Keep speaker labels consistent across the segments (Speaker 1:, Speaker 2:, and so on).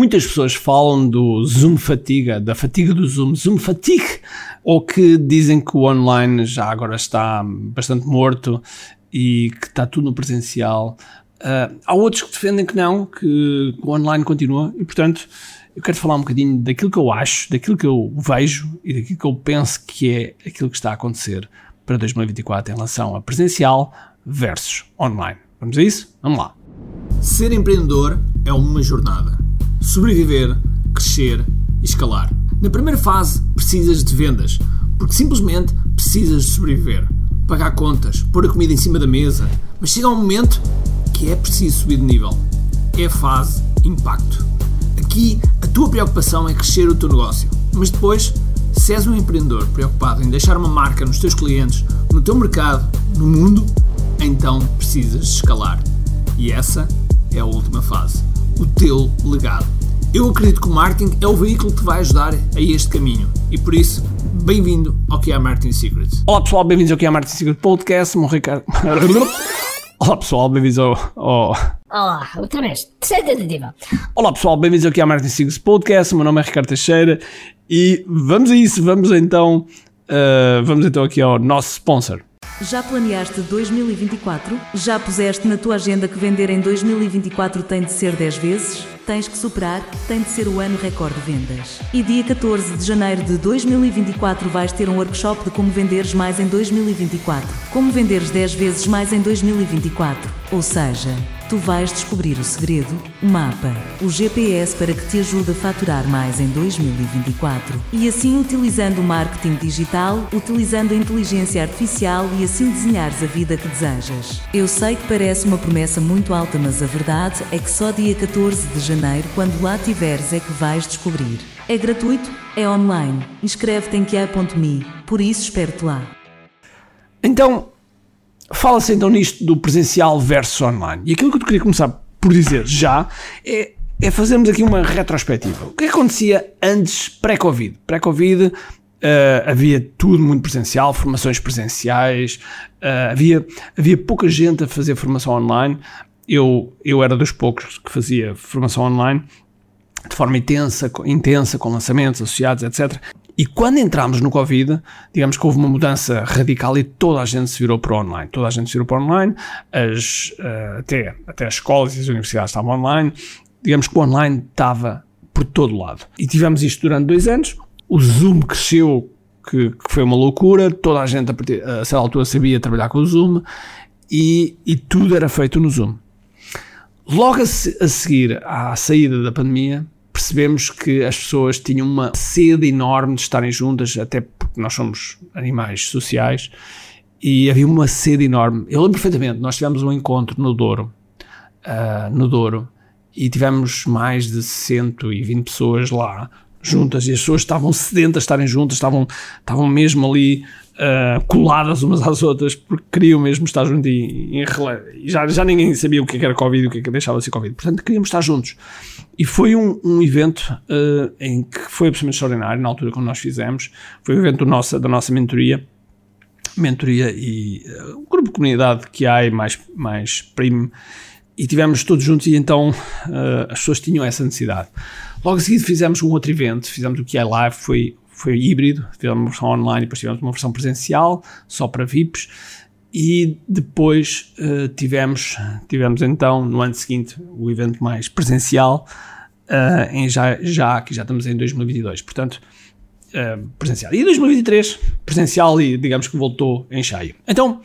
Speaker 1: Muitas pessoas falam do Zoom fatiga, da fatiga do Zoom, Zoom fatigue, ou que dizem que o online já agora está bastante morto e que está tudo no presencial. Uh, há outros que defendem que não, que o online continua e, portanto, eu quero falar um bocadinho daquilo que eu acho, daquilo que eu vejo e daquilo que eu penso que é aquilo que está a acontecer para 2024 em relação a presencial versus online. Vamos a isso? Vamos lá. Ser empreendedor é uma jornada. Sobreviver, crescer e escalar. Na primeira fase, precisas de vendas, porque simplesmente precisas de sobreviver. Pagar contas, pôr a comida em cima da mesa, mas chega um momento que é preciso subir de nível. É a fase impacto. Aqui, a tua preocupação é crescer o teu negócio, mas depois, se és um empreendedor preocupado em deixar uma marca nos teus clientes, no teu mercado, no mundo, então precisas escalar. E essa é a última fase: o teu legado. Eu acredito que o marketing é o veículo que te vai ajudar a este caminho e por isso, bem-vindo ao que é Marketing Secrets. Olá pessoal, bem-vindos ao que é Marketing Secrets Podcast. Meu Ricardo. Olá pessoal, bem-vindos ao, ao...
Speaker 2: Olá, outra vez, terceira tentativa.
Speaker 1: Olá pessoal, bem-vindos aqui ao Marketing Secrets Podcast. O meu nome é Ricardo Teixeira e vamos a isso, vamos então, uh, vamos então aqui ao nosso sponsor.
Speaker 3: Já planeaste 2024? Já puseste na tua agenda que vender em 2024 tem de ser 10 vezes? Tens que superar, tem de ser o ano recorde de vendas. E dia 14 de janeiro de 2024 vais ter um workshop de como venderes mais em 2024. Como venderes 10 vezes mais em 2024. Ou seja, tu vais descobrir o segredo, o mapa, o GPS para que te ajude a faturar mais em 2024 e assim utilizando o marketing digital, utilizando a inteligência artificial e assim desenhares a vida que desejas. Eu sei que parece uma promessa muito alta, mas a verdade é que só dia 14 de janeiro, quando lá tiveres, é que vais descobrir. É gratuito, é online. Inscreve-te em QA.me, por isso espero-te lá.
Speaker 1: Então, Fala-se então nisto do presencial versus online. E aquilo que eu queria começar por dizer já é, é fazermos aqui uma retrospectiva. O que acontecia antes pré-Covid? Pré-Covid uh, havia tudo muito presencial, formações presenciais, uh, havia, havia pouca gente a fazer formação online. Eu, eu era dos poucos que fazia formação online de forma intensa, intensa com lançamentos associados, etc. E quando entramos no Covid, digamos que houve uma mudança radical e toda a gente se virou para online. Toda a gente se virou para online, as, uh, até, até as escolas e as universidades estavam online. Digamos que o online estava por todo lado. E tivemos isto durante dois anos. O Zoom cresceu, que, que foi uma loucura. Toda a gente, a, partir, a certa altura, sabia trabalhar com o Zoom e, e tudo era feito no Zoom. Logo a, a seguir à saída da pandemia, percebemos que as pessoas tinham uma sede enorme de estarem juntas, até porque nós somos animais sociais, e havia uma sede enorme. Eu lembro perfeitamente, nós tivemos um encontro no Douro, uh, no Douro, e tivemos mais de 120 pessoas lá, juntas, e as pessoas estavam sedentas de estarem juntas, estavam, estavam mesmo ali uh, coladas umas às outras, porque queriam mesmo estar juntos e, e, já, já ninguém sabia o que era Covid e o que, é que deixava de ser Covid. Portanto, queríamos estar juntos. E foi um, um evento uh, em que foi absolutamente extraordinário, na altura quando nós fizemos. Foi um evento nossa, da nossa mentoria, mentoria e uh, um grupo de comunidade que há mais, mais primo e tivemos todos juntos e então as pessoas tinham essa necessidade. Logo a seguir fizemos um outro evento, fizemos o que é live, foi foi híbrido, tivemos uma versão online e depois tivemos uma versão presencial, só para VIPs, e depois uh, tivemos, tivemos então, no ano seguinte, o evento mais presencial, uh, em já, já, aqui já estamos em 2022, portanto, uh, presencial. E 2023, presencial e digamos que voltou em cheio. Então,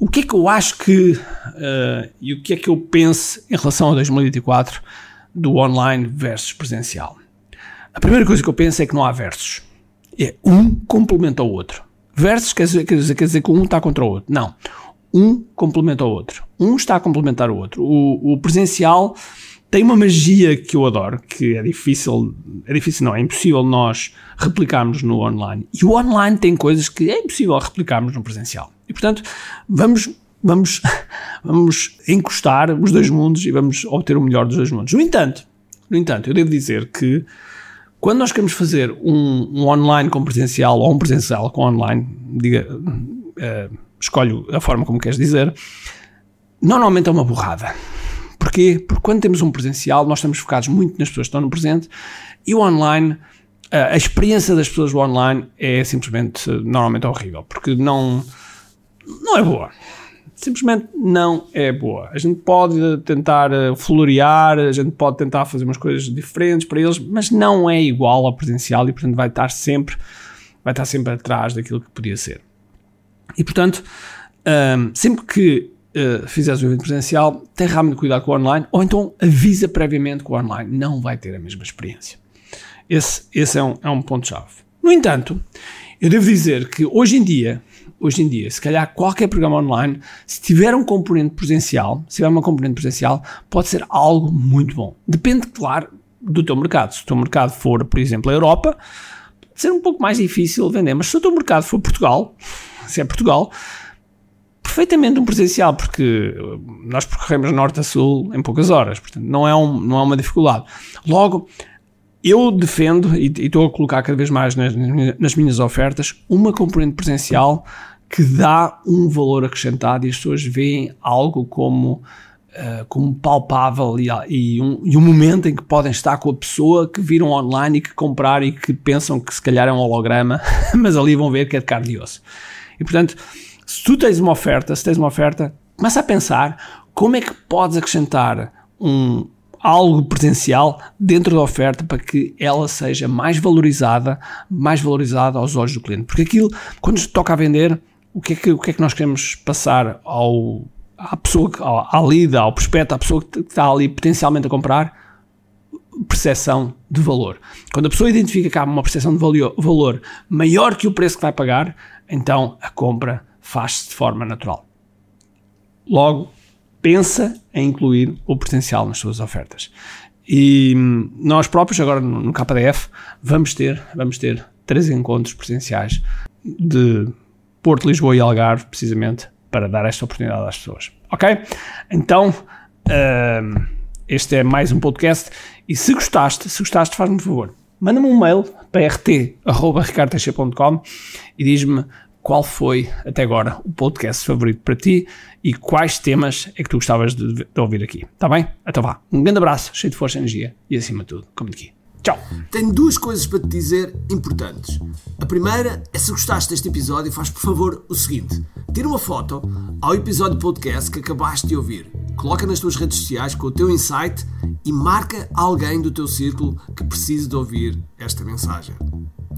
Speaker 1: o que é que eu acho que, e o que é que eu penso em relação a 2024 do online versus presencial? A primeira coisa que eu penso é que não há versos. É um complementa o outro. Versos quer dizer, quer dizer, quer dizer que um está contra o outro. Não. Um complementa o outro. Um está a complementar o outro. O, o presencial tem uma magia que eu adoro, que é difícil, é difícil não, é impossível nós replicarmos no online. E o online tem coisas que é impossível replicarmos no presencial. E portanto, vamos vamos vamos encostar os dois mundos e vamos obter o melhor dos dois mundos. No entanto, no entanto, eu devo dizer que quando nós queremos fazer um, um online com presencial ou um presencial com online, diga, uh, escolho a forma como queres dizer, normalmente é uma borrada. Porquê? Porque quando temos um presencial, nós estamos focados muito nas pessoas que estão no presente e o online, a experiência das pessoas do online é simplesmente, normalmente, horrível, porque não, não é boa simplesmente não é boa. A gente pode tentar eh, florear, a gente pode tentar fazer umas coisas diferentes para eles, mas não é igual ao presencial e, portanto, vai estar sempre, vai estar sempre atrás daquilo que podia ser. E, portanto, um, ehm, sempre que uh, fizeres o evento presencial, tem realmente cuidado com o online, ou então avisa previamente que o online não vai ter a mesma experiência. Esse, esse é um, é um ponto-chave. No entanto, eu devo dizer que hoje em dia, hoje em dia, se calhar qualquer programa online, se tiver um componente presencial, se tiver uma componente presencial, pode ser algo muito bom. Depende, claro, do teu mercado. Se o teu mercado for, por exemplo, a Europa, pode ser um pouco mais difícil vender, mas se o teu mercado for Portugal, se é Portugal, perfeitamente um presencial, porque nós percorremos norte a sul em poucas horas, portanto não é, um, não é uma dificuldade. Logo, eu defendo, e, estou a colocar cada vez mais nas, nas minhas ofertas, uma componente presencial que dá um valor acrescentado e as pessoas veem algo como, uh, como palpável e, e, um, e um momento em que podem estar com a pessoa que viram online e que compraram e que pensam que se calhar é um holograma, mas ali vão ver que é de carne e osso. E portanto, se tu tens uma oferta, se tens uma oferta, começa a pensar como é que podes acrescentar um, algo presencial dentro da oferta para que ela seja mais valorizada, mais valorizada aos olhos do cliente. Porque aquilo, quando se toca a vender, o que é que, o que, é que nós queremos passar ao, à pessoa, à lida, ao prospecto, à pessoa que está ali potencialmente a comprar? Percepção de valor. Quando a pessoa identifica que há uma percepção de valor maior que o preço que vai pagar, então a compra faz-se de forma natural. Logo, pensa em incluir o potencial nas suas ofertas. E hum, nós próprios, agora no KDF, vamos ter, vamos ter três encontros presenciais de Porto, Lisboa e Algarve, precisamente para dar esta oportunidade às pessoas. Ok? Então, uh, este é mais um podcast. E se gostaste, se gostaste, faz-me um favor. Manda-me um mail para rt.ricardteixa.com e diz-me qual foi, até agora, o podcast favorito para ti e quais temas é que tu gostavas de, de ouvir aqui. Está bem? Então vá. Um grande abraço, cheio de força e energia e, acima de tudo, como aqui. Tchau.
Speaker 4: Tenho duas coisas para te dizer importantes. A primeira é se gostaste deste episódio, faz por favor o seguinte: tira uma foto ao episódio podcast que acabaste de ouvir, coloca nas tuas redes sociais com o teu insight e marca alguém do teu círculo que precise de ouvir esta mensagem.